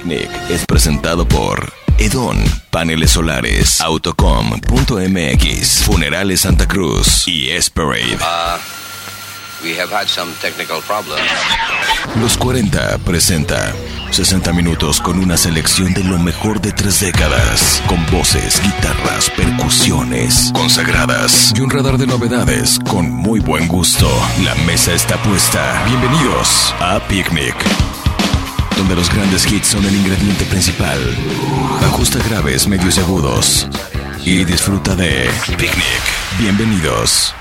Picnic es presentado por Edon, Paneles Solares, Autocom.mx, Funerales Santa Cruz y Esperade. Uh, we have had some technical problems. Los 40 presenta 60 minutos con una selección de lo mejor de tres décadas, con voces, guitarras, percusiones consagradas y un radar de novedades con muy buen gusto. La mesa está puesta. Bienvenidos a Picnic donde los grandes hits son el ingrediente principal. Ajusta graves, medios y agudos. Y disfruta de Picnic. Bienvenidos.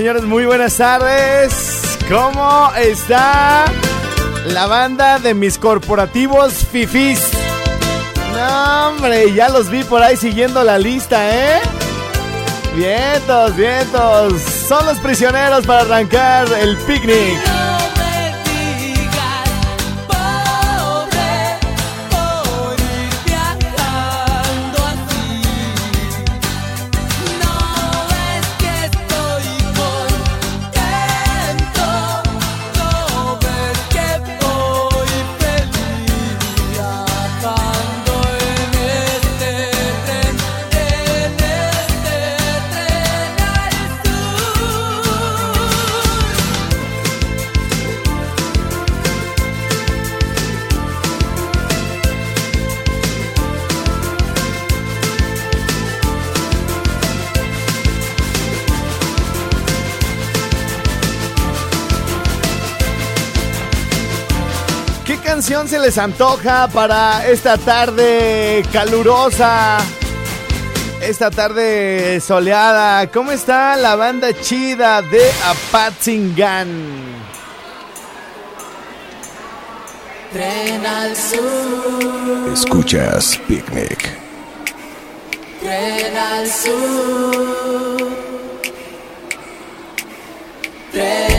Señores, muy buenas tardes. ¿Cómo está la banda de mis corporativos fifis? No, hombre, ya los vi por ahí siguiendo la lista, ¿eh? Vientos, vientos. Son los prisioneros para arrancar el picnic. Canción se les antoja para esta tarde calurosa? Esta tarde soleada. ¿Cómo está la banda chida de Apatzingan? Tren al sur. Escuchas Picnic. Tren al sur. Tren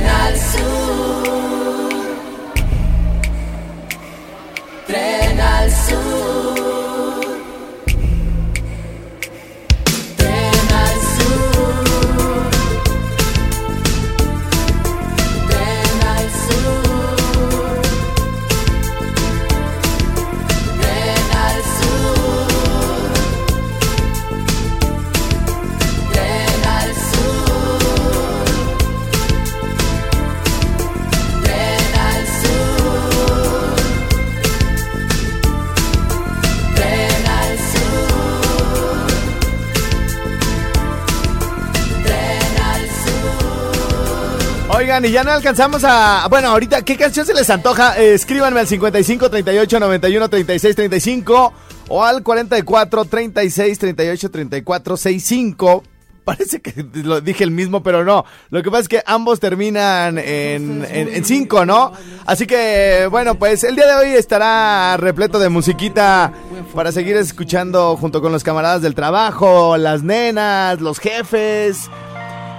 Oigan, y ya no alcanzamos a. Bueno, ahorita, ¿qué canción se les antoja? Eh, escríbanme al 55 38 91 36 35 o al 44 36 38 34 65. Parece que lo dije el mismo, pero no. Lo que pasa es que ambos terminan en, en, en cinco, ¿no? Así que, bueno, pues el día de hoy estará repleto de musiquita para seguir escuchando junto con los camaradas del trabajo, las nenas, los jefes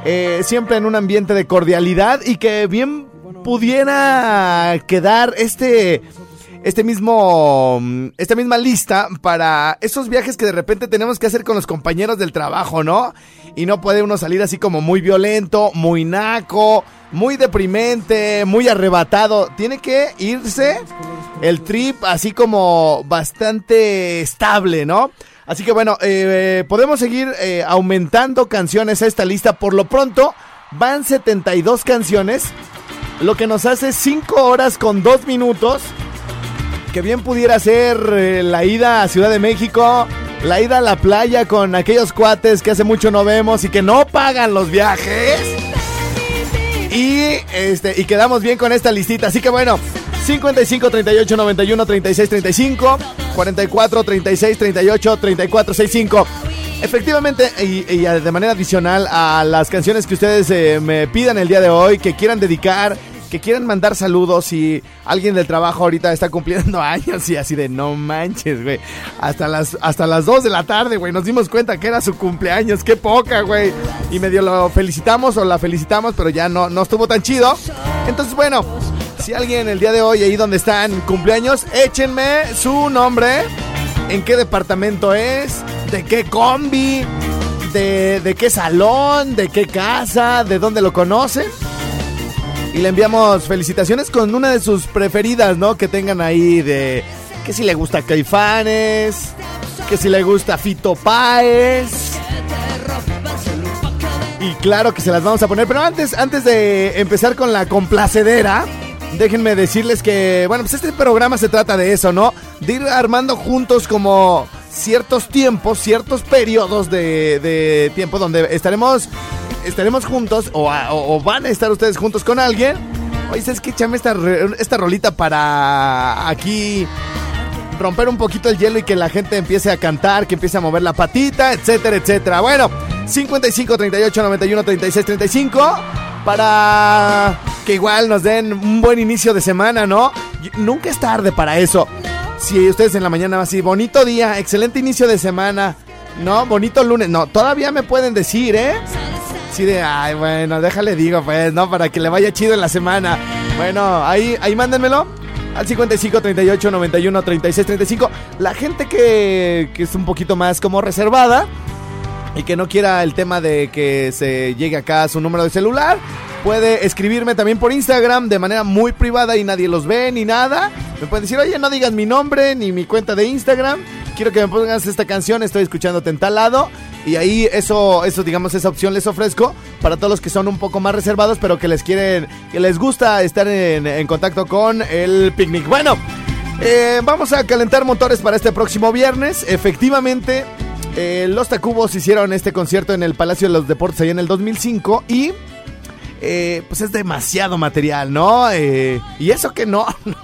eh, siempre en un ambiente de cordialidad y que bien pudiera quedar este este mismo esta misma lista para esos viajes que de repente tenemos que hacer con los compañeros del trabajo, ¿no? Y no puede uno salir así como muy violento, muy naco, muy deprimente, muy arrebatado. Tiene que irse el trip así como bastante estable, ¿no? Así que bueno, eh, podemos seguir eh, aumentando canciones a esta lista. Por lo pronto, van 72 canciones, lo que nos hace 5 horas con 2 minutos. Que bien pudiera ser eh, la ida a Ciudad de México, la ida a la playa con aquellos cuates que hace mucho no vemos y que no pagan los viajes. Y este y quedamos bien con esta listita. Así que bueno, 55 38 91 36 35 44 36 38 34 65. Efectivamente, y, y de manera adicional a las canciones que ustedes eh, me pidan el día de hoy, que quieran dedicar, que quieran mandar saludos y alguien del trabajo ahorita está cumpliendo años y así de no manches, güey. Hasta las, hasta las 2 de la tarde, güey, nos dimos cuenta que era su cumpleaños, qué poca, güey. Y medio lo felicitamos o la felicitamos, pero ya no, no estuvo tan chido. Entonces, bueno, si alguien el día de hoy ahí donde están cumpleaños, échenme su nombre, en qué departamento es, de qué combi, de, qué salón, de qué casa, de dónde lo conocen. Y le enviamos felicitaciones con una de sus preferidas, ¿no? Que tengan ahí de que si le gusta Caifanes, que si le gusta Fito Páez. Y claro que se las vamos a poner, pero antes, antes de empezar con la complacedera, déjenme decirles que, bueno, pues este programa se trata de eso, ¿no? De ir armando juntos como ciertos tiempos, ciertos periodos de, tiempo donde estaremos estaremos juntos o, van a estar ustedes juntos con alguien. Oye, ¿sabes qué? Chame esta, esta rolita para aquí romper un poquito el hielo y que la gente empiece a cantar, que empiece a mover la patita, etcétera, etcétera. Bueno, 55 38 91 36 35 para que igual nos den un buen inicio de semana, ¿no? Nunca es tarde para eso. Si ustedes en la mañana así, bonito día, excelente inicio de semana, ¿no? Bonito lunes, no, todavía me pueden decir, ¿eh? Sí de, ay, bueno, déjale digo, pues, ¿no? Para que le vaya chido en la semana. Bueno, ahí, ahí mándenmelo. Al 55 38 91 36 35. La gente que, que es un poquito más como reservada y que no quiera el tema de que se llegue acá a su número de celular, puede escribirme también por Instagram de manera muy privada y nadie los ve ni nada. Me pueden decir, oye, no digas mi nombre ni mi cuenta de Instagram. Quiero que me pongas esta canción, estoy escuchándote en tal lado. Y ahí eso, eso, digamos, esa opción les ofrezco para todos los que son un poco más reservados, pero que les quieren, que les gusta estar en, contacto con el picnic. Bueno, eh, vamos a calentar motores para este próximo viernes. Efectivamente, eh, los Tacubos hicieron este concierto en el Palacio de los Deportes allá en el 2005 y eh, pues es demasiado material, ¿no? Eh, y eso que no, no,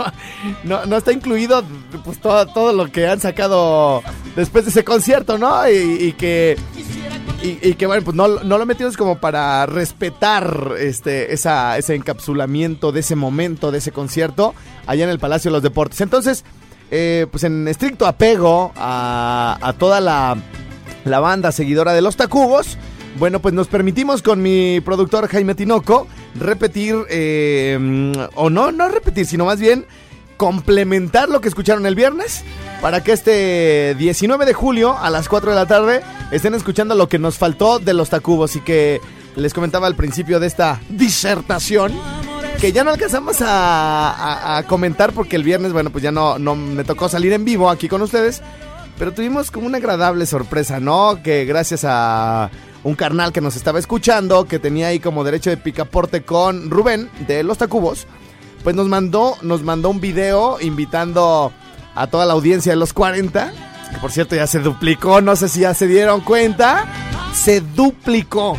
no, no está incluido pues todo, todo lo que han sacado después de ese concierto, ¿no? Y, y que Y, que bueno, pues no, lo metimos como para respetar este, esa, ese encapsulamiento de ese momento, de ese concierto, allá en el Palacio de los Deportes. Entonces, eh, pues en estricto apego a, toda la, la, banda seguidora de los Tacubos, bueno, pues nos permitimos con mi productor Jaime Tinoco repetir, eh, o no, no repetir, sino más bien complementar lo que escucharon el viernes para que este 19 de julio a las 4 de la tarde estén escuchando lo que nos faltó de los Tacubos y que les comentaba al principio de esta disertación que ya no alcanzamos a, comentar porque el viernes, bueno, pues ya no, no me tocó salir en vivo aquí con ustedes, pero tuvimos como una agradable sorpresa, ¿no? Que gracias a un carnal que nos estaba escuchando, que tenía ahí como derecho de picaporte con Rubén de Los Tacubos, pues nos mandó, nos mandó un video invitando a toda la audiencia de los 40, que por cierto ya se duplicó, no sé si ya se dieron cuenta, se duplicó.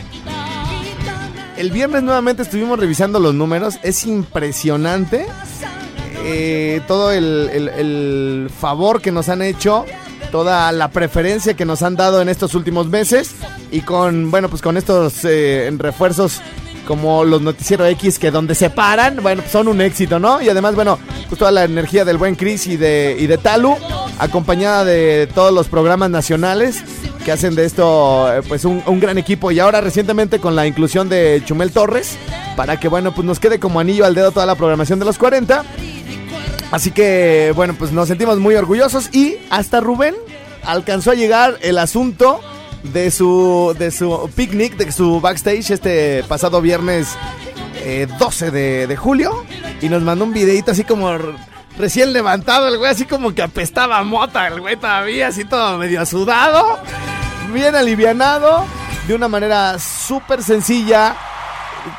El viernes nuevamente estuvimos revisando los números, es impresionante eh, todo el, favor que nos han hecho, toda la preferencia que nos han dado en estos últimos meses y con, bueno, pues con estos eh, refuerzos como los noticieros X que donde se paran, bueno, pues son un éxito, ¿no? Y además, bueno, pues toda la energía del buen Chris y de, y de Talu, acompañada de todos los programas nacionales que hacen de esto eh, pues un, gran equipo y ahora recientemente con la inclusión de Chumel Torres para que bueno pues nos quede como anillo al dedo toda la programación de los 40 así que bueno pues nos sentimos muy orgullosos y hasta Rubén alcanzó a llegar el asunto de su, de su picnic, de su backstage este pasado viernes 12 eh, de, julio. Y nos mandó un videito así como recién levantado, el güey así como que apestaba mota, el güey todavía así todo medio sudado, bien alivianado, de una manera súper sencilla,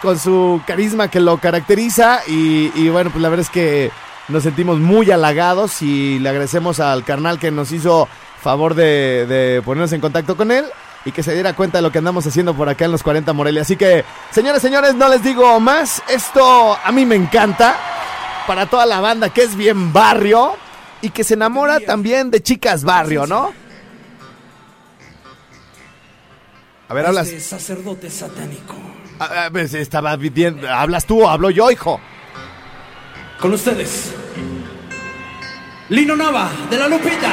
con su carisma que lo caracteriza. Y, y bueno, pues la verdad es que nos sentimos muy halagados y le agradecemos al carnal que nos hizo favor de, ponernos en contacto con él y que se diera cuenta de lo que andamos haciendo por acá en los 40 Morelia. Así que, señores, señores, no les digo más. Esto a mí me encanta. Para toda la banda que es bien barrio y que se enamora también de chicas barrio, ¿no? A ver, hablas. Este sacerdote satánico. A, ver, estaba bien. ¿Hablas tú o hablo yo, hijo? Con ustedes. Lino Nava, de la Lupita.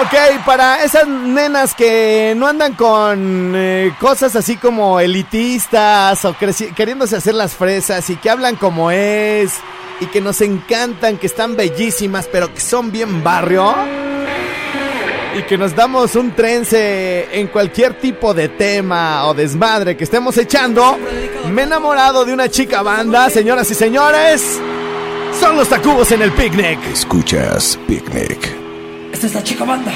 Ok, para esas nenas que no andan con eh, cosas así como elitistas o queriéndose hacer las fresas y que hablan como es y que nos encantan, que están bellísimas, pero que son bien barrio y que nos damos un trence en cualquier tipo de tema o desmadre que estemos echando, me he enamorado de una chica banda, señoras y señores. Son los Tacubos en el picnic. Escuchas Picnic. Esta es la chica banda.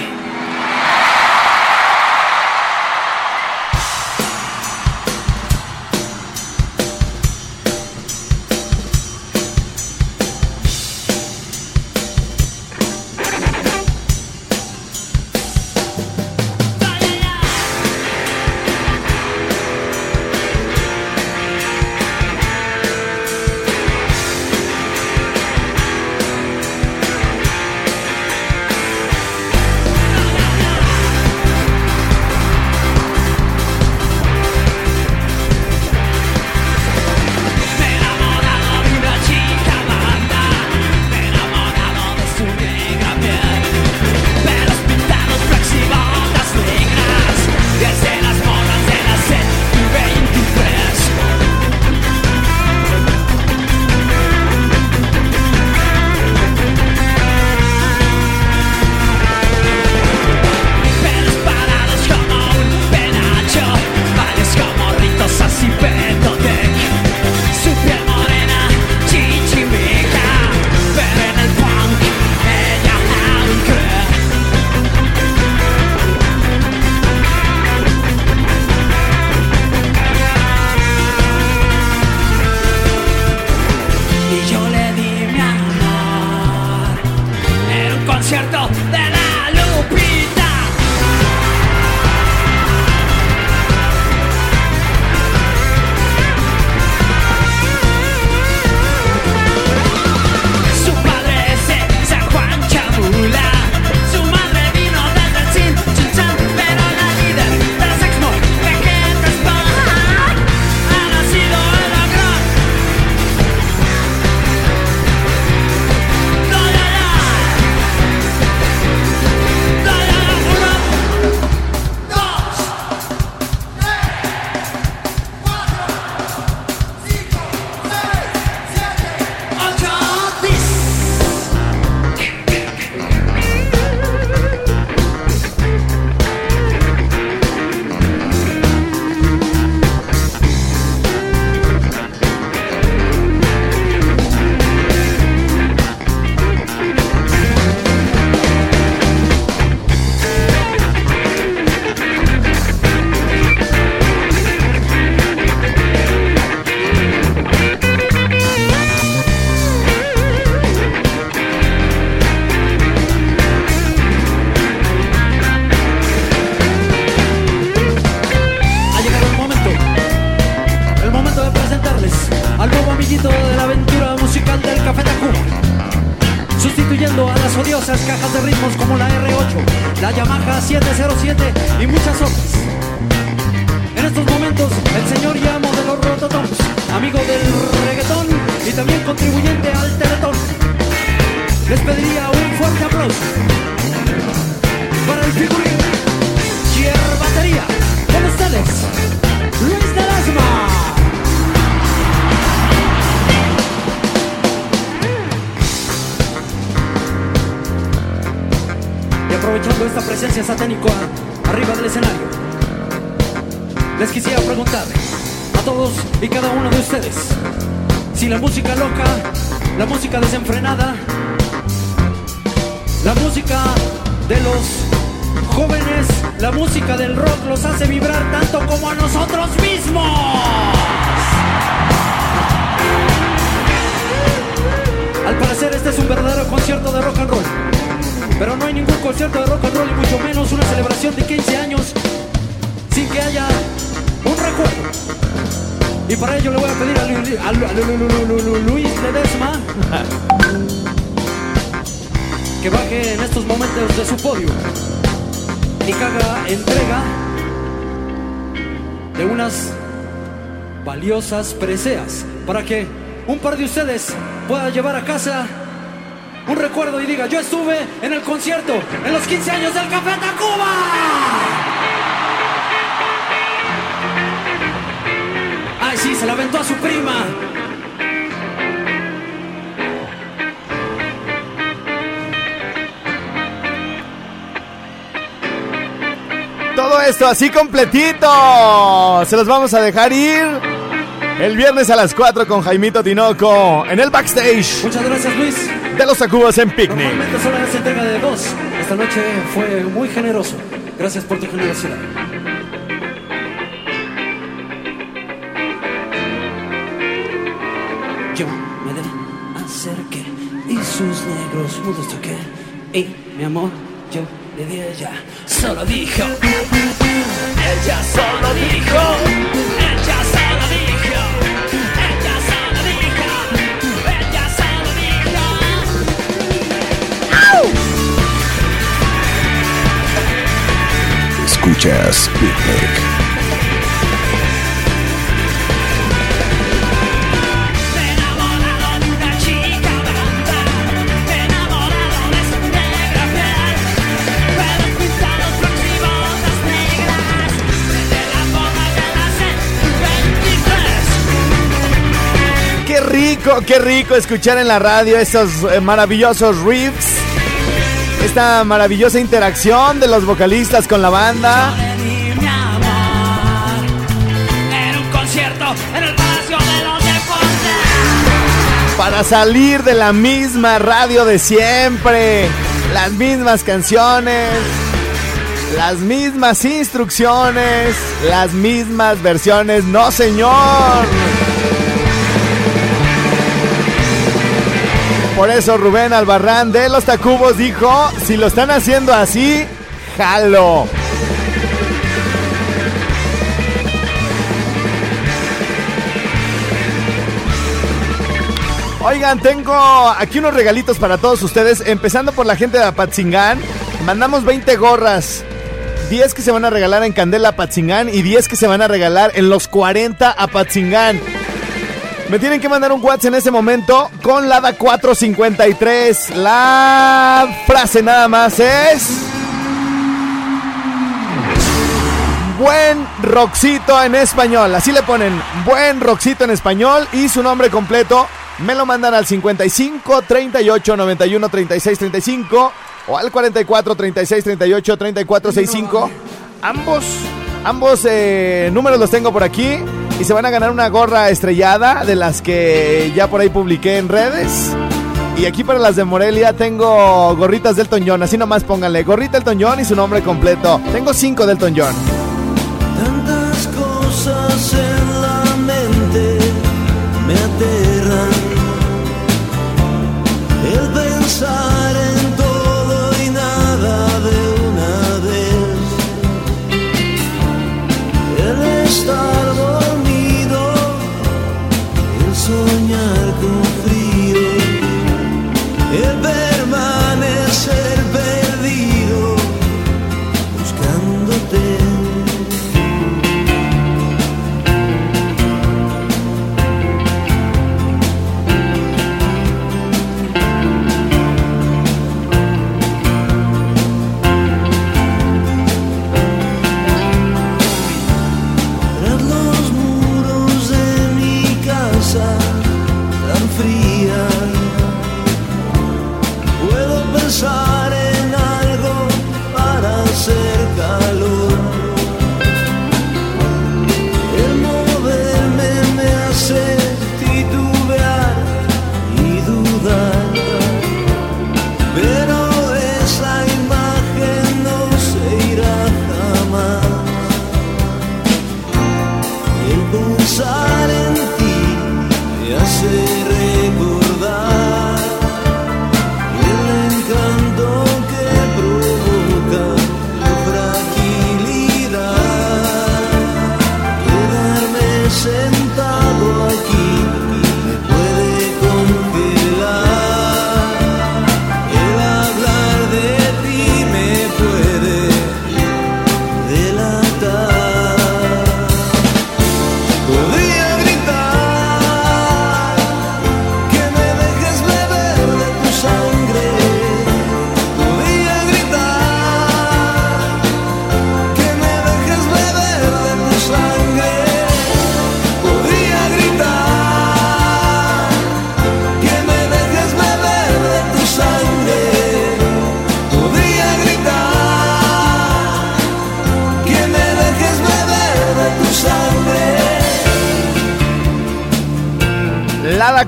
Concierto de rock and roll y mucho menos una celebración de 15 años sin que haya un recuerdo. Y para ello le voy a pedir a, Lu- a Lu- a Lu- Lu- Lu- Lu- Lu- Luis Ledesma que baje en estos momentos de su podio y que haga entrega de unas valiosas preseas para que un par de ustedes pueda llevar a casa un recuerdo y diga, yo estuve en el concierto en los 15 años del Café Tacuba. Ay, sí, se la aventó a su prima. Todo esto así completito. Se los vamos a dejar ir el viernes a las 4 con Jaimito Tinoco en el backstage Muchas gracias, Luis. De los Tacubos en Picnic. Normalmente solo es entrega de dos. Esta noche fue muy generoso. Gracias por tu generosidad. Yo me le acerqué y sus negros mudos toqué. Y mi amor, yo le di a ella. Solo dijo. Ella solo dijo. Las 23. Qué rico, qué rico escuchar en la radio esos eh, maravillosos riffs. Esta maravillosa interacción de los vocalistas con la banda. Para salir de la misma radio de siempre. Las mismas canciones. Las mismas instrucciones. Las mismas versiones. No, señor. Por eso Rubén Albarrán de los Tacubos dijo, si lo están haciendo así, jalo. Oigan, tengo aquí unos regalitos para todos ustedes, empezando por la gente de Apatzingán. Mandamos 20 gorras. 10 que se van a regalar en Candela Apatzingán y 10 que se van a regalar en los 40 Apatzingán. Me tienen que mandar un WhatsApp en ese momento con la DA 453. La frase nada más es. Buen Roxito en español. Así le ponen Buen Roxito en español y su nombre completo. Me lo mandan al 55 38 91 36 35 o al 44 36 38 34 65. Ambos, ambos eh, números los tengo por aquí y se van a ganar una gorra estrellada de las que ya por ahí publiqué en redes. Y aquí para las de Morelia tengo gorritas del John. Así nomás pónganle gorrita Elton John y su nombre completo. Tengo cinco del John. Tantas cosas en la mente me aterran. El pensar me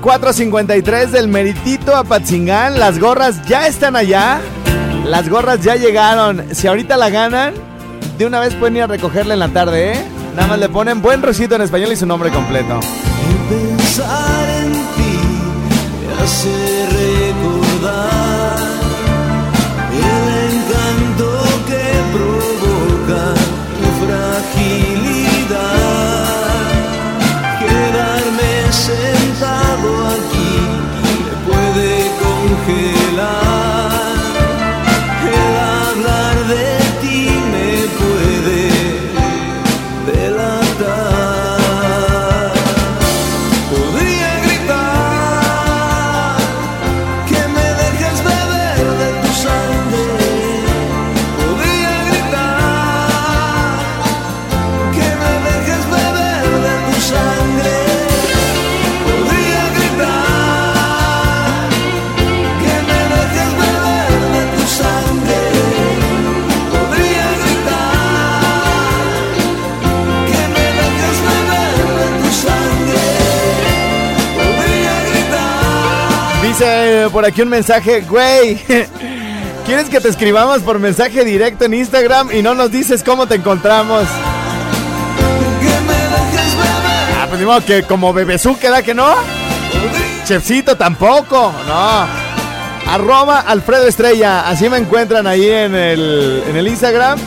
453 del Meritito a Patzingán. Las gorras ya están allá. Las gorras ya llegaron. Si ahorita la ganan, de una vez pueden ir a recogerla en la tarde, ¿eh? Nada más le ponen buen rosito en español y su nombre completo. El pensar en ti Por aquí un mensaje, güey. ¿Quieres que te escribamos por mensaje directo en Instagram y no nos dices cómo te encontramos? Ah, pues modo que como queda que no. Chefcito tampoco, no. Arroba Alfredo Estrella, así me encuentran ahí en el, en el Instagram.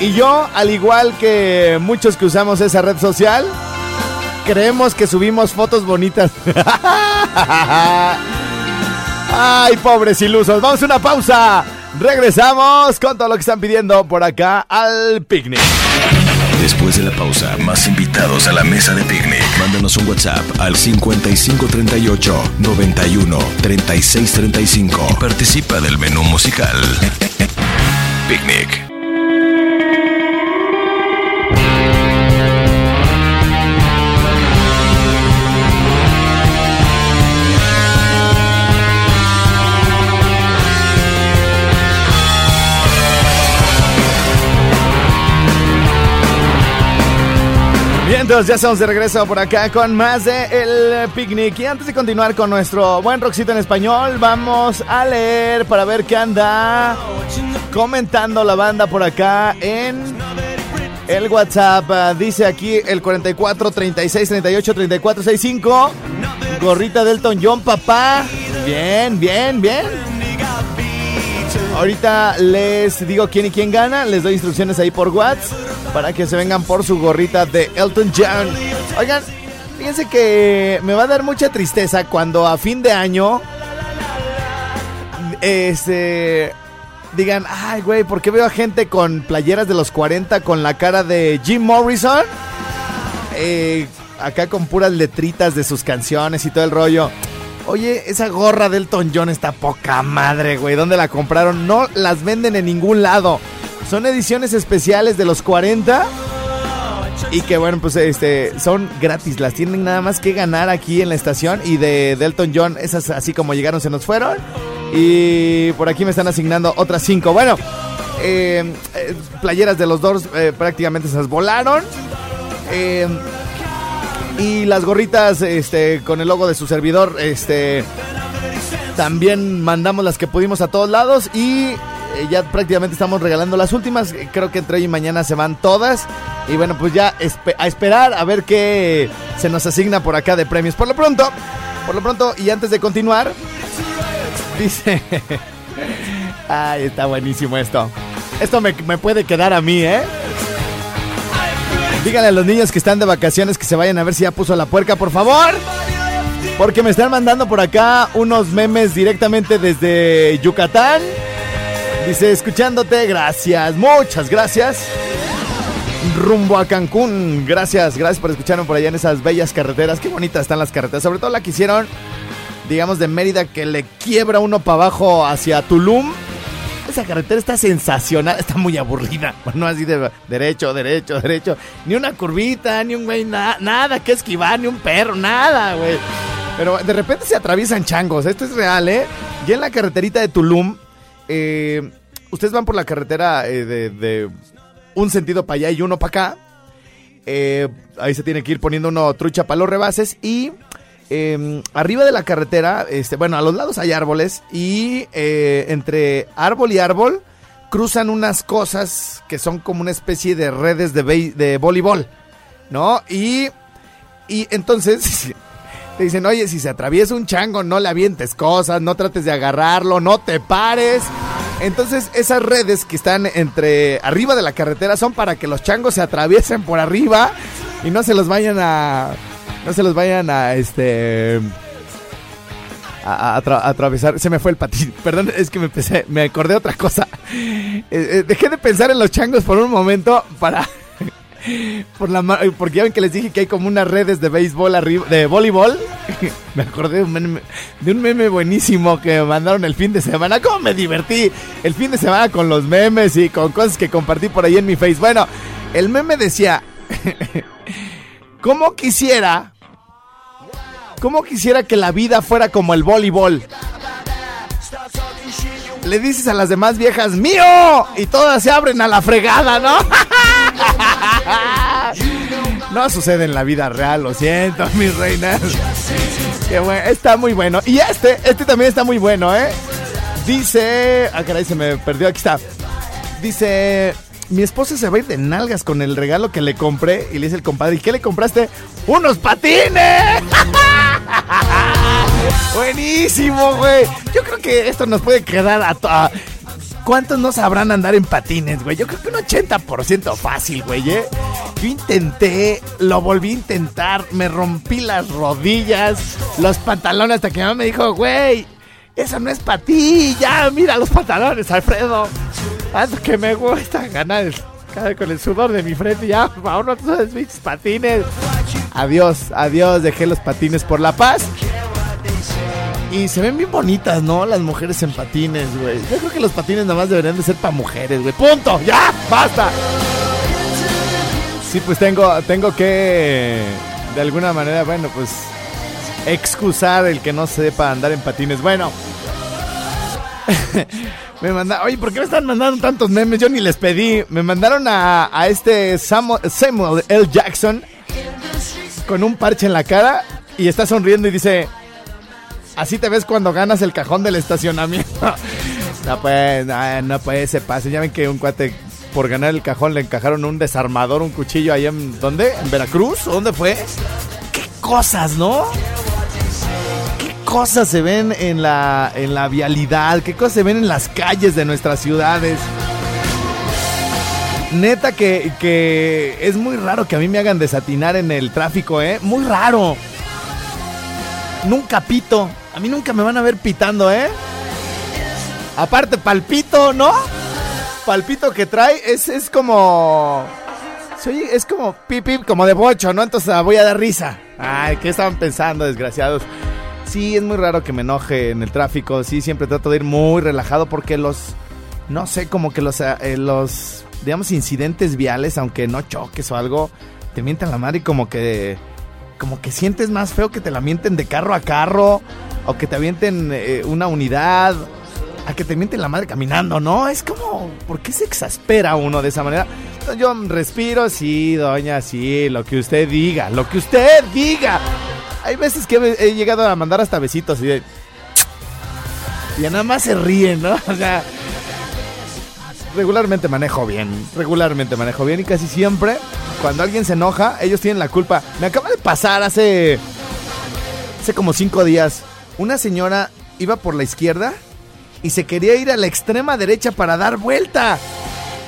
Y yo, al igual que muchos que usamos esa red social, creemos que subimos fotos bonitas. Ay, pobres ilusos. Vamos a una pausa. Regresamos con todo lo que están pidiendo por acá al picnic. Después de la pausa, más invitados a la mesa de picnic. Mándanos un WhatsApp al 5538 91 36 35 y participa del menú musical. Picnic. Bien, entonces ya estamos de regreso por acá con más de El Picnic. Y antes de continuar con nuestro buen rockcito en español, vamos a leer para ver qué anda comentando la banda por acá en el WhatsApp. Ah, Dice aquí el 44 36 38 34 65. Gorrita Delton John, papá. Bien, bien, bien. Ahorita les digo quién y quién gana. Les doy instrucciones ahí por WhatsApp para que se vengan por su gorrita de Elton John. Oigan, fíjense que me va a dar mucha tristeza cuando a fin de año este digan, ay, güey, ¿por qué veo a gente con playeras de los 40 con la cara de Jim Morrison? Eh, acá con puras letritas de sus canciones y todo el rollo. Oye, esa gorra del Elton John está poca madre, güey. ¿Dónde la compraron? No las venden en ningún lado. Son ediciones especiales de los 40. Y que bueno, pues este son gratis, las tienen nada más que ganar aquí en la estación. Y de Delton John, esas así como llegaron se nos fueron. Y por aquí me están asignando otras cinco. Bueno, eh, eh, playeras de los Doors eh, prácticamente esas volaron. Y las gorritas este, con el logo de su servidor, este, también mandamos las que pudimos a todos lados. Y ya prácticamente estamos regalando las últimas. Creo que entre hoy y mañana se van todas. Y bueno, pues ya a esperar a ver qué se nos asigna por acá de premios. Por lo pronto, por lo pronto, y antes de continuar, Dice. Ay, está buenísimo esto. Esto me, puede quedar a mí, ¿eh? Díganle a los niños que están de vacaciones que se vayan a ver si ya puso la puerca, por favor. Porque me están mandando por acá unos memes directamente desde Yucatán. Dice, escuchándote, gracias, muchas gracias. Rumbo a Cancún, gracias, gracias por escucharme por allá en esas bellas carreteras. Qué bonitas están las carreteras, sobre todo la que hicieron digamos, de Mérida que le quiebra uno para abajo hacia Tulum. Esa carretera está sensacional, está muy aburrida. No así de derecho, derecho, derecho. Ni una curvita, ni un güey, nada que esquivar, ni un perro, nada, güey. Pero de repente se atraviesan changos, esto es real, ¿eh? Ya en la carreterita de Tulum, eh, ustedes van por la carretera eh, de, un sentido para allá y uno para acá. Eh, ahí se tiene que ir poniendo uno trucha para los rebases y Em, arriba de la carretera, este, bueno, a los lados hay árboles y eh, entre árbol y árbol cruzan unas cosas que son como una especie de redes de, de voleibol, ¿no? Y, y entonces te dicen, oye, si se atraviesa un chango, no le avientes cosas, no trates de agarrarlo, no te pares. Entonces esas redes que están entre arriba de la carretera son para que los changos se atraviesen por arriba y no se los vayan a no se los vayan a este. A, atravesar. Se me fue el patín. Perdón, es que me empecé. Me acordé otra cosa. Eh, eh, dejé de pensar en los changos por un momento para. Por la, porque ya ven que les dije que hay como unas redes de béisbol arriba, de voleibol. me acordé de un, meme, de un meme buenísimo que me mandaron el fin de semana. ¿Cómo me divertí el fin de semana con los memes y con cosas que compartí por ahí en mi face? Bueno, el meme decía, ¿cómo quisiera ¿Cómo quisiera que la vida fuera como el voleibol? Le dices a las demás viejas, ¡mío! Y todas se abren a la fregada, ¿no? No sucede en la vida real, lo siento, mis reinas. Qué bueno, está muy bueno. Y este, este también está muy bueno, ¿eh? Dice. Ah, caray, se me perdió. Aquí está. Dice mi esposa se va a ir de nalgas con el regalo que le compré. Y le dice el compadre, ¿y qué le compraste? ¡Unos patines! Buenísimo, güey. Yo creo que esto nos puede quedar a... ¿Cuántos no sabrán andar en patines, güey? Yo creo que un 80% fácil, güey, ¿eh? Yo intenté, lo volví a intentar, me rompí las rodillas, los pantalones, hasta que mi mamá me dijo, güey, eso no es para ti, ya, mira los pantalones, Alfredo. Haz que me gusta ganar con el sudor de mi frente. Ya, ahora no sabes mis patines. Adiós, adiós, dejé los patines por la paz. Y se ven bien bonitas, ¿no? Las mujeres en patines, güey. Yo creo que los patines nada más deberían de ser para mujeres, güey. ¡Punto! ¡Ya! ¡Basta! Sí, pues tengo, tengo que, de alguna manera, bueno, pues, excusar el que no sepa andar en patines. Bueno. Me mandaron, oye, ¿por qué me están mandando tantos memes? Yo ni les pedí. Me mandaron a, este Samuel, L. Jackson con un parche en la cara y está sonriendo y dice, así te ves cuando ganas el cajón del estacionamiento. no pues, no, no puede, se pase. Ya ven que un cuate por ganar el cajón le encajaron un desarmador, un cuchillo ahí en, ¿dónde? ¿En Veracruz? ¿Dónde fue? ¿Qué cosas, no? cosas se ven en la, en la vialidad, qué cosas se ven en las calles de nuestras ciudades. Neta que, que es muy raro que a mí me hagan desatinar en el tráfico, ¿eh? Muy raro. Nunca pito. A mí nunca me van a ver pitando, ¿eh? Aparte, palpito, ¿no? Palpito que trae es, es como. Sí, es como pip, como de bocho, ¿no? Entonces ah, voy a dar risa. Ay, ¿qué estaban pensando, desgraciados? Sí, es muy raro que me enoje en el tráfico. Sí, siempre trato de ir muy relajado porque los. No sé, como que los. eh, los digamos, incidentes viales, aunque no choques o algo, te mientan la madre y como que. Como que sientes más feo que te la mienten de carro a carro. O que te avienten eh, una unidad a que te mienten la madre caminando, ¿no? Es como, ¿por qué se exaspera uno de esa manera? Yo respiro, sí, doña, sí, lo que usted diga, lo que usted diga. Hay veces que he llegado a mandar hasta besitos y de... Y nada más se ríen, ¿no? O sea, regularmente manejo bien, regularmente manejo bien y casi siempre, cuando alguien se enoja, ellos tienen la culpa. Me acaba de pasar hace... Hace como cinco días, una señora iba por la izquierda y se quería ir a la extrema derecha para dar vuelta.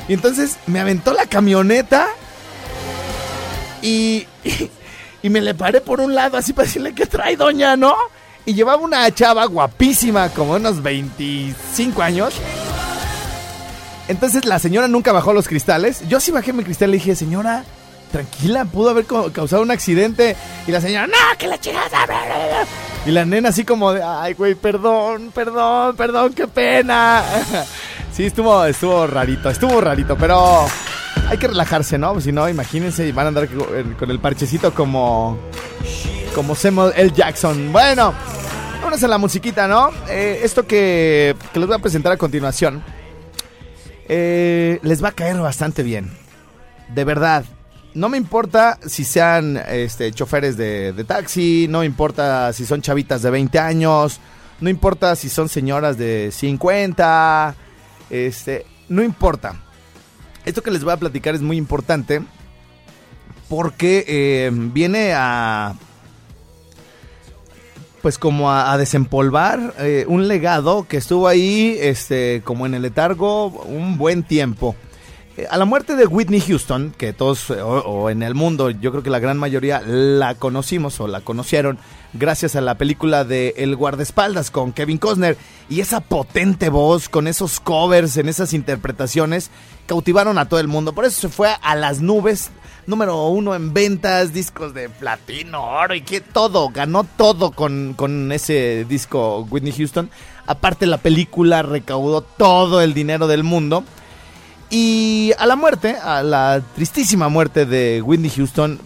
Y entonces me aventó la camioneta y, y, me le paré por un lado así para decirle que trae doña, ¿no? Y llevaba una chava guapísima, como unos 25 años. Entonces la señora nunca bajó los cristales. Yo sí bajé mi cristal y le dije, señora, tranquila, pudo haber causado un accidente. Y la señora, no, que la chingada. bla, bla, bla". Y la nena así como de, ay, güey, perdón, perdón, perdón, qué pena. Sí, estuvo, estuvo rarito, estuvo rarito, pero hay que relajarse, ¿no? Si no, imagínense, van a andar con con el parchecito como, como Samuel L. Jackson. Bueno, vámonos a la musiquita, ¿no? Eh, esto que, que les voy a presentar a continuación, eh, les va a caer bastante bien. De verdad. No me importa si sean este, choferes de, taxi, no importa si son chavitas de 20 años, no importa si son señoras de 50, este, no importa. Esto que les voy a platicar es muy importante porque eh, viene a, pues como a, desempolvar eh, un legado que estuvo ahí, este, como en el letargo un buen tiempo. Eh, A la muerte de Whitney Houston, que todos, eh, o, o en el mundo, yo creo que la gran mayoría la conocimos o la conocieron gracias a la película de El guardaespaldas con Kevin Costner y esa potente voz con esos covers en esas interpretaciones cautivaron a todo el mundo. Por eso se fue a las nubes, número uno en ventas, discos de platino, oro y que todo, ganó todo con, con ese disco Whitney Houston. Aparte la película recaudó todo el dinero del mundo. Y a la muerte, a la tristísima muerte de Whitney Houston,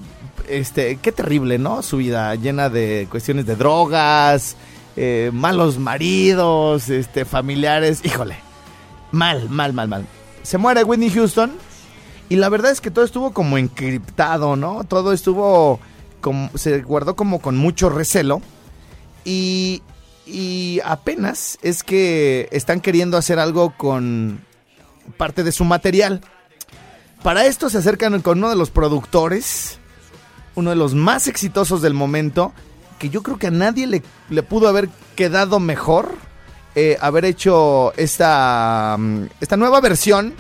este, qué terrible, ¿no? Su vida llena de cuestiones de drogas, eh, malos maridos, este, familiares, híjole, mal, mal, mal, mal. Se muere Whitney Houston y la verdad es que todo estuvo como encriptado, ¿no? Todo estuvo, como, se guardó como con mucho recelo y, y apenas es que están queriendo hacer algo con parte de su material. Para esto se acercan con uno de los productores, uno de los más exitosos del momento, que yo creo que a nadie le, le pudo haber quedado mejor eh, haber hecho esta, mm, esta nueva versión,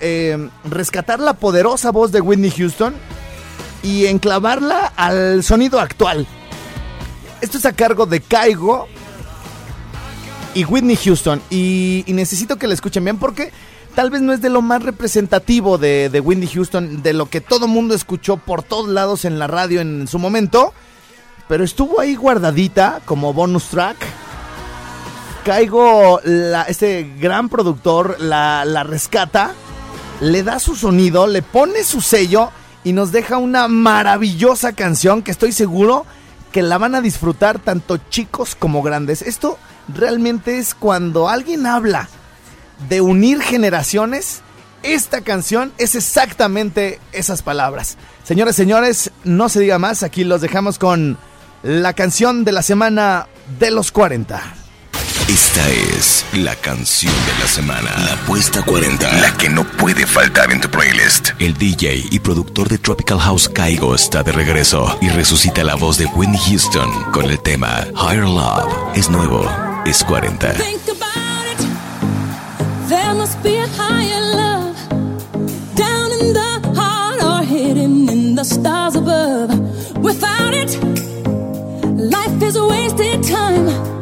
eh, rescatar la poderosa voz de Whitney Houston y enclavarla al sonido actual. Esto es a cargo de Caigo y Whitney Houston. Y, y necesito que la escuchen bien porque tal vez no es de lo más representativo de, de Whitney Houston, de lo que todo mundo escuchó por todos lados en la radio en su momento. Pero estuvo ahí guardadita como bonus track. Caigo, este gran productor, la, la rescata, le da su sonido, le pone su sello y nos deja una maravillosa canción que estoy seguro que la van a disfrutar tanto chicos como grandes. Esto realmente es cuando alguien habla de unir generaciones. Esta canción es exactamente esas palabras. Señores, señores, no se diga más. Aquí los dejamos con la canción de la semana de los 40. Esta es la canción de la semana. La apuesta 40. La que no puede faltar en tu playlist. El DJ y productor de Tropical House Kaigo está de regreso y resucita la voz de Whitney Houston con el tema Higher Love. Es nuevo, es 40. Think about it. There must be a higher love down in the heart or hidden in the stars above. Without it, life is a wasted time.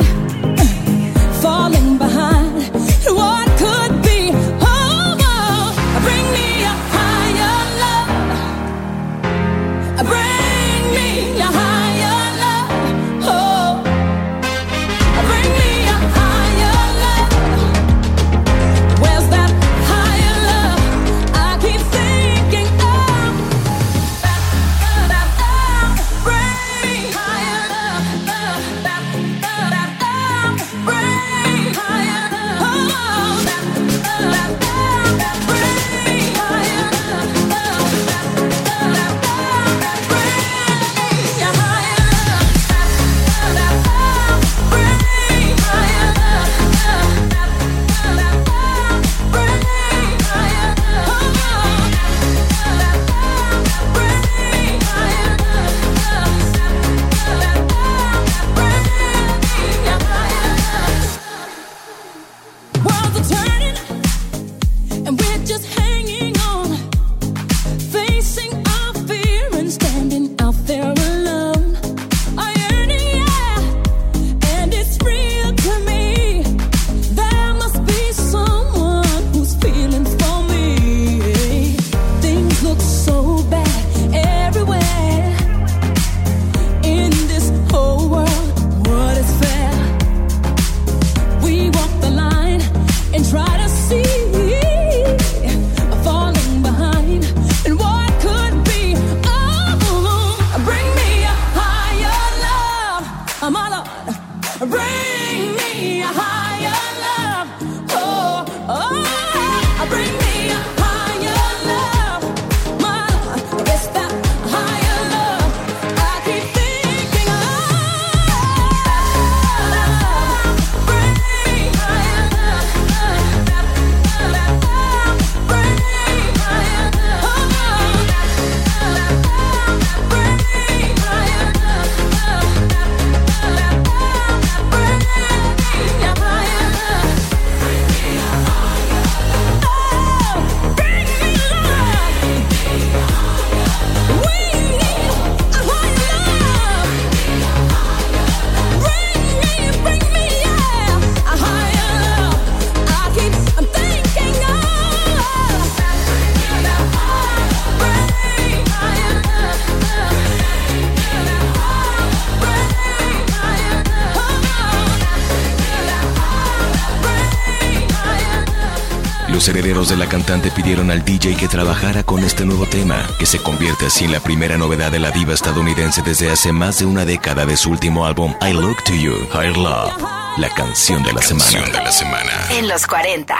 Herederos de la cantante pidieron al DJ que trabajara con este nuevo tema, que se convierte así en la primera novedad de la diva estadounidense desde hace más de una década de su último álbum I Look to You, Higher Love, la canción de la semana. de la semana. En los 40.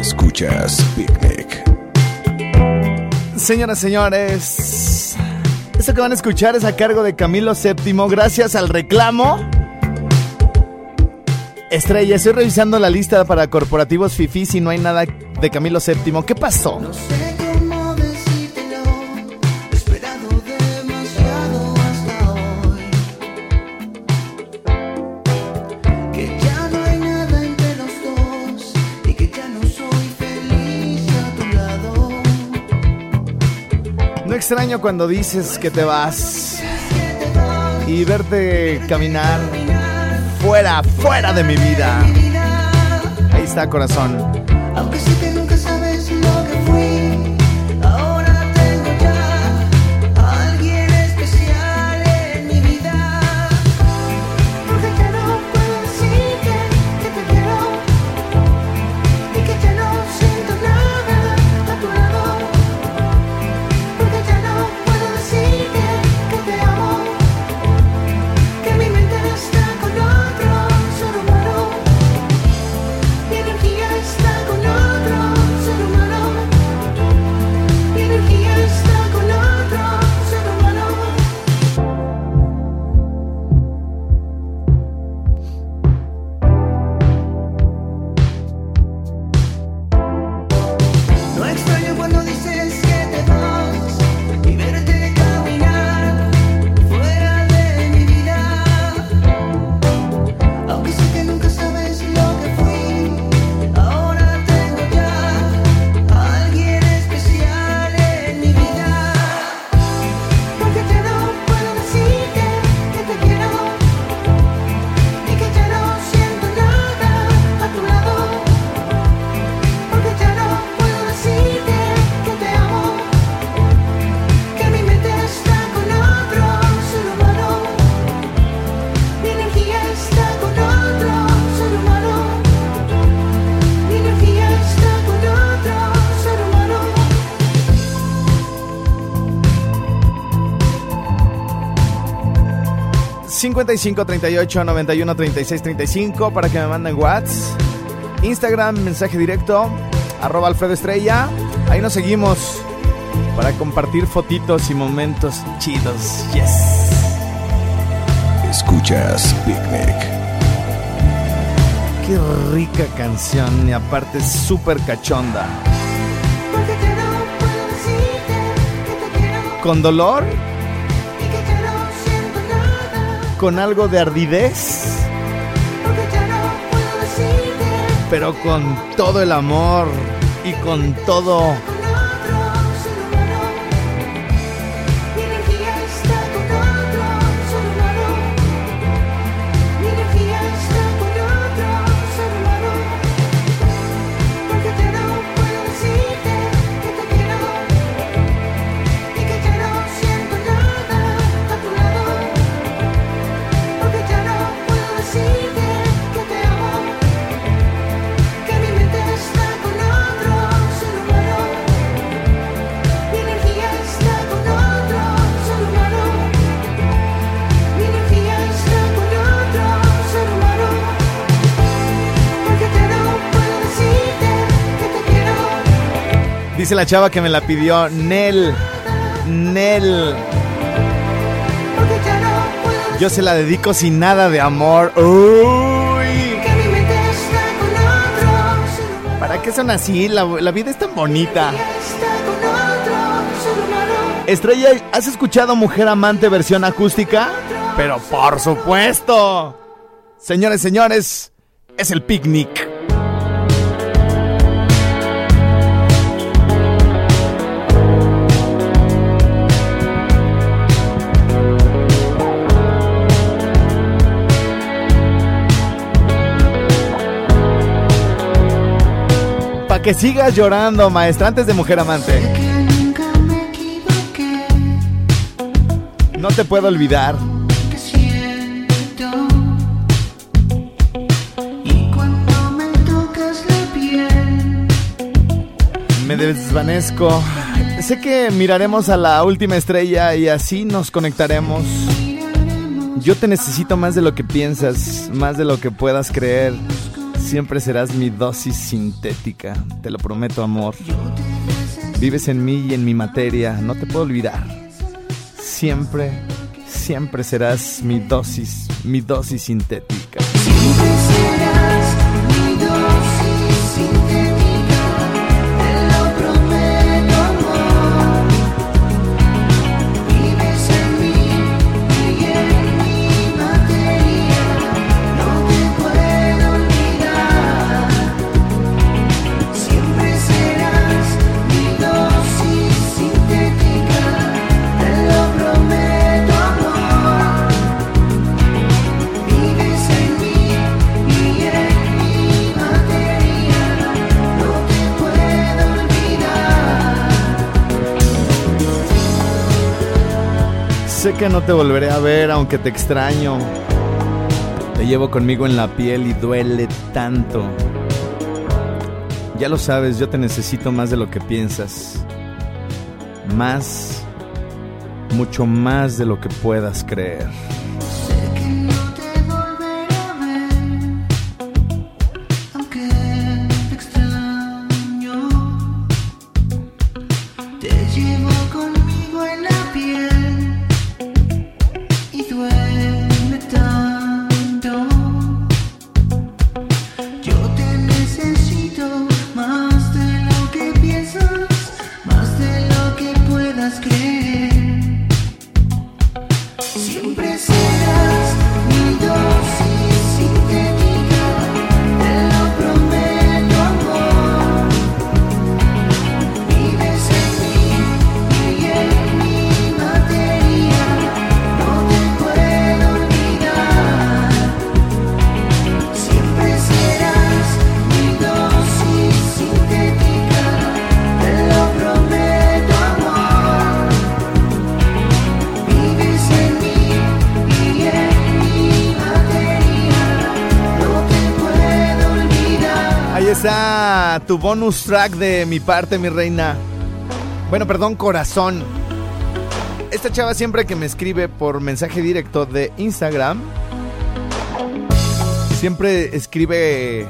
Escuchas Picnic. Señoras, señores, esto que van a escuchar es a cargo de Camilo VII, gracias al reclamo Estrella, estoy revisando la lista para corporativos FIFI y no hay nada de Camilo VII. ¿Qué pasó? No sé cómo decírtelo, he esperado demasiado hasta hoy. Que ya no hay nada entre los dos y que ya no soy feliz a tu lado. No extraño cuando dices que te vas y verte caminar fuera, fuera de mi vida. Ahí está, corazón. 55 38 91 36 35 para que me manden WhatsApp. Instagram, mensaje directo, arroba Alfredo Estrella. Ahí nos seguimos para compartir fotitos y momentos chidos. Yes. Escuchas Picnic. Qué rica canción y aparte súper cachonda. Porque ya con algo de ardidez, pero con todo el amor y con todo Dice la chava que me la pidió Nel. Nel. Yo se la dedico sin nada de amor. Uy. ¿Para qué son así? La, la vida es tan bonita. Estrella, ¿has escuchado Mujer Amante versión acústica? Pero por supuesto. Señores, señores, es el picnic. Que sigas llorando, maestra, antes de Mujer Amante. No te puedo olvidar. Me desvanezco. Sé que miraremos a la última estrella y así nos conectaremos. Yo te necesito más de lo que piensas, más de lo que puedas creer. Siempre serás mi dosis sintética, te lo prometo amor. Vives en mí y en mi materia, no te puedo olvidar. Siempre, siempre serás mi dosis, mi dosis sintética. Que no te volveré a ver aunque te extraño. Te llevo conmigo en la piel y duele tanto. Ya lo sabes, yo te necesito más de lo que piensas. Más, mucho más de lo que puedas creer. Tu bonus track de mi parte, mi reina. Bueno, perdón, corazón. Esta chava siempre que me escribe por mensaje directo de Instagram, siempre escribe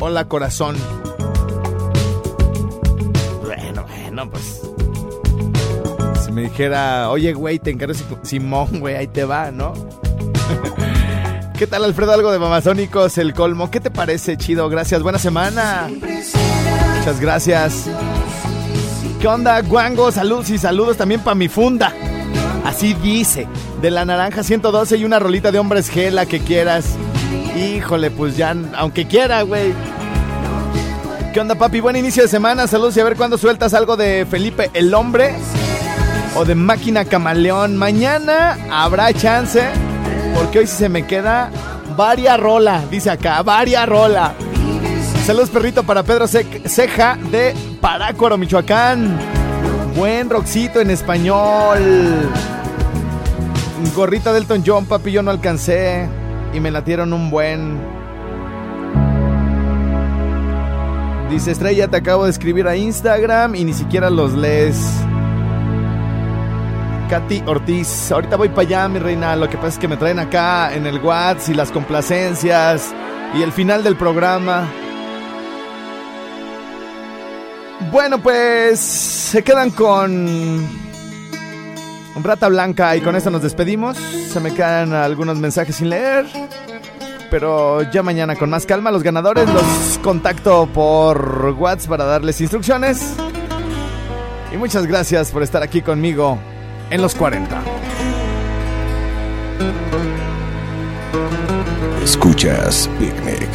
Hola corazón. Bueno, bueno, pues. Si me dijera, oye, güey, te encargo Si- Simón, güey, ahí te va, ¿no? ¿Qué tal, Alfredo? Algo de Mamazónicos, el colmo. ¿Qué te parece, chido? Gracias, buena semana. Muchas gracias. ¿Qué onda, guango? Saludos y saludos también para mi funda. Así dice. De la naranja 112 y una rolita de hombres G, la que quieras. Híjole, pues ya, aunque quiera, güey. ¿Qué onda, papi? Buen inicio de semana. Saludos y a ver cuándo sueltas algo de Felipe el Hombre o de Máquina Camaleón. Mañana habrá chance, porque hoy sí se me queda varia rola, dice acá, varia rola. Saludos, perrito, para Pedro Ce- Ceja de Parácuaro, Michoacán. Buen roxito en español. Gorrita Delton John, papi, yo no alcancé. Y me latieron un buen. Dice Estrella, te acabo de escribir a Instagram y ni siquiera los lees. Katy Ortiz, ahorita voy para allá, mi reina. Lo que pasa es que me traen acá en el WhatsApp y las complacencias y el final del programa. Bueno, pues se quedan con Rata Blanca y con esto nos despedimos. Se me quedan algunos mensajes sin leer. Pero ya mañana con más calma los ganadores los contacto por WhatsApp para darles instrucciones. Y muchas gracias por estar aquí conmigo en los 40. Escuchas Picnic.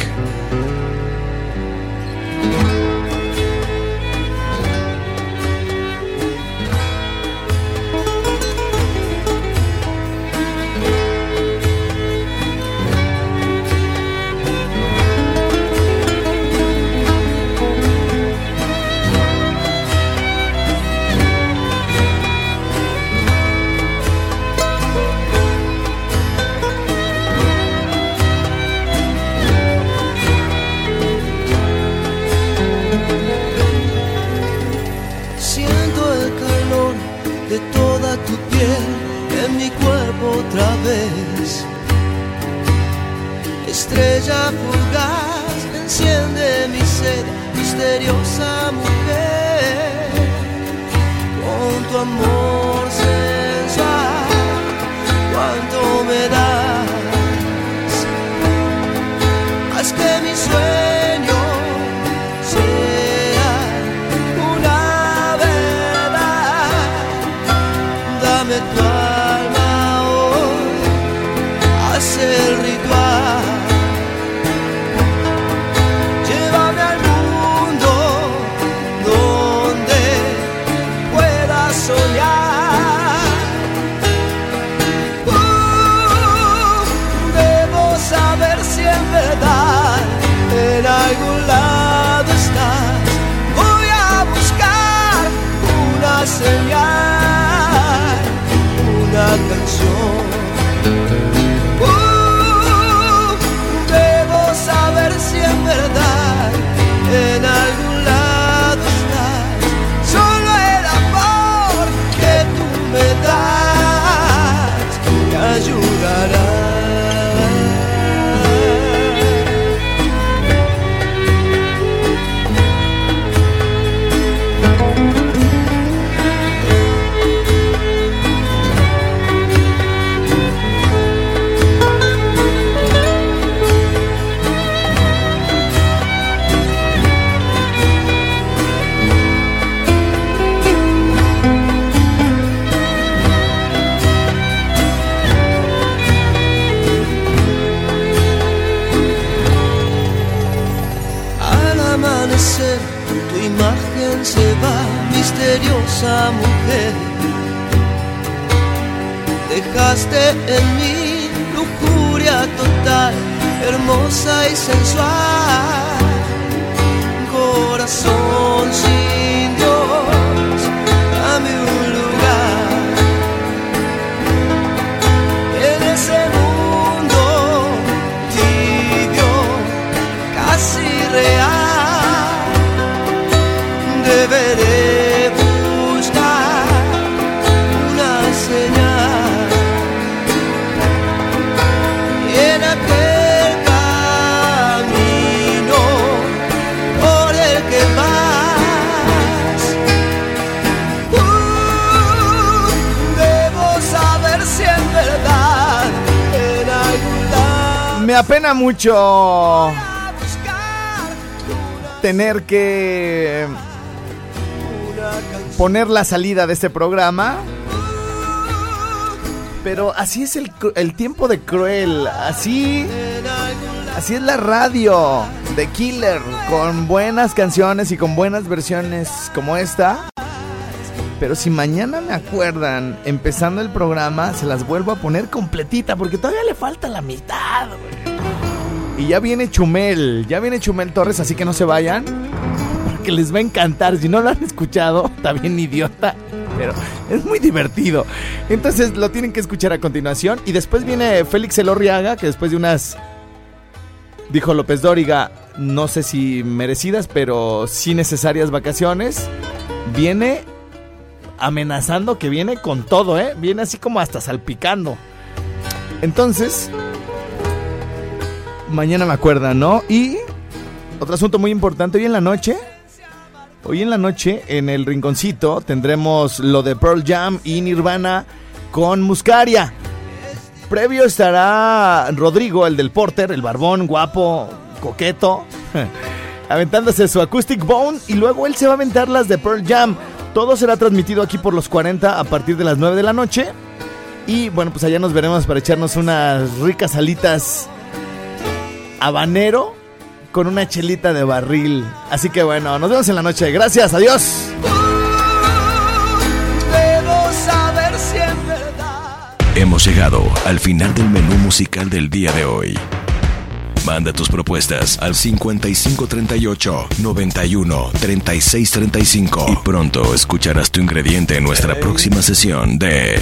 Tener que poner la salida de este programa. Pero así es el, tiempo de Cruel. Así, así es la radio de Killer. Con buenas canciones y con buenas versiones como esta. Pero si mañana me acuerdan, empezando el programa, se las vuelvo a poner completita porque todavía le falta la mitad. Y ya viene Chumel, ya viene Chumel Torres, así que no se vayan. Porque les va a encantar. Si no lo han escuchado, bien idiota. Pero es muy divertido. Entonces lo tienen que escuchar a continuación. Y después viene Félix Elorriaga, que después de unas. Dijo López Dóriga, no sé si merecidas, pero sí necesarias vacaciones. Viene amenazando que viene con todo, ¿eh? Viene así como hasta salpicando. Entonces, mañana me acuerdan, ¿no? Y otro asunto muy importante, hoy en la noche, hoy en la noche en el rinconcito tendremos lo de Pearl Jam y Nirvana con Muscaria. Previo estará Rodrigo, el del Porter, el barbón, guapo, coqueto, aventándose su Acoustic Bone y luego él se va a aventar las de Pearl Jam. Todo será transmitido aquí por los 40 a partir de las 9 de la noche. Y bueno, pues allá nos veremos para echarnos unas ricas alitas habanero con una chelita de barril. Así que bueno, nos vemos en la noche. Gracias, adiós. Hemos llegado al final del menú musical del día de hoy. Manda tus propuestas al 5538 91 36 35 y pronto escucharás tu ingrediente en nuestra próxima sesión de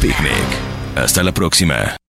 Picnic. Hasta la próxima.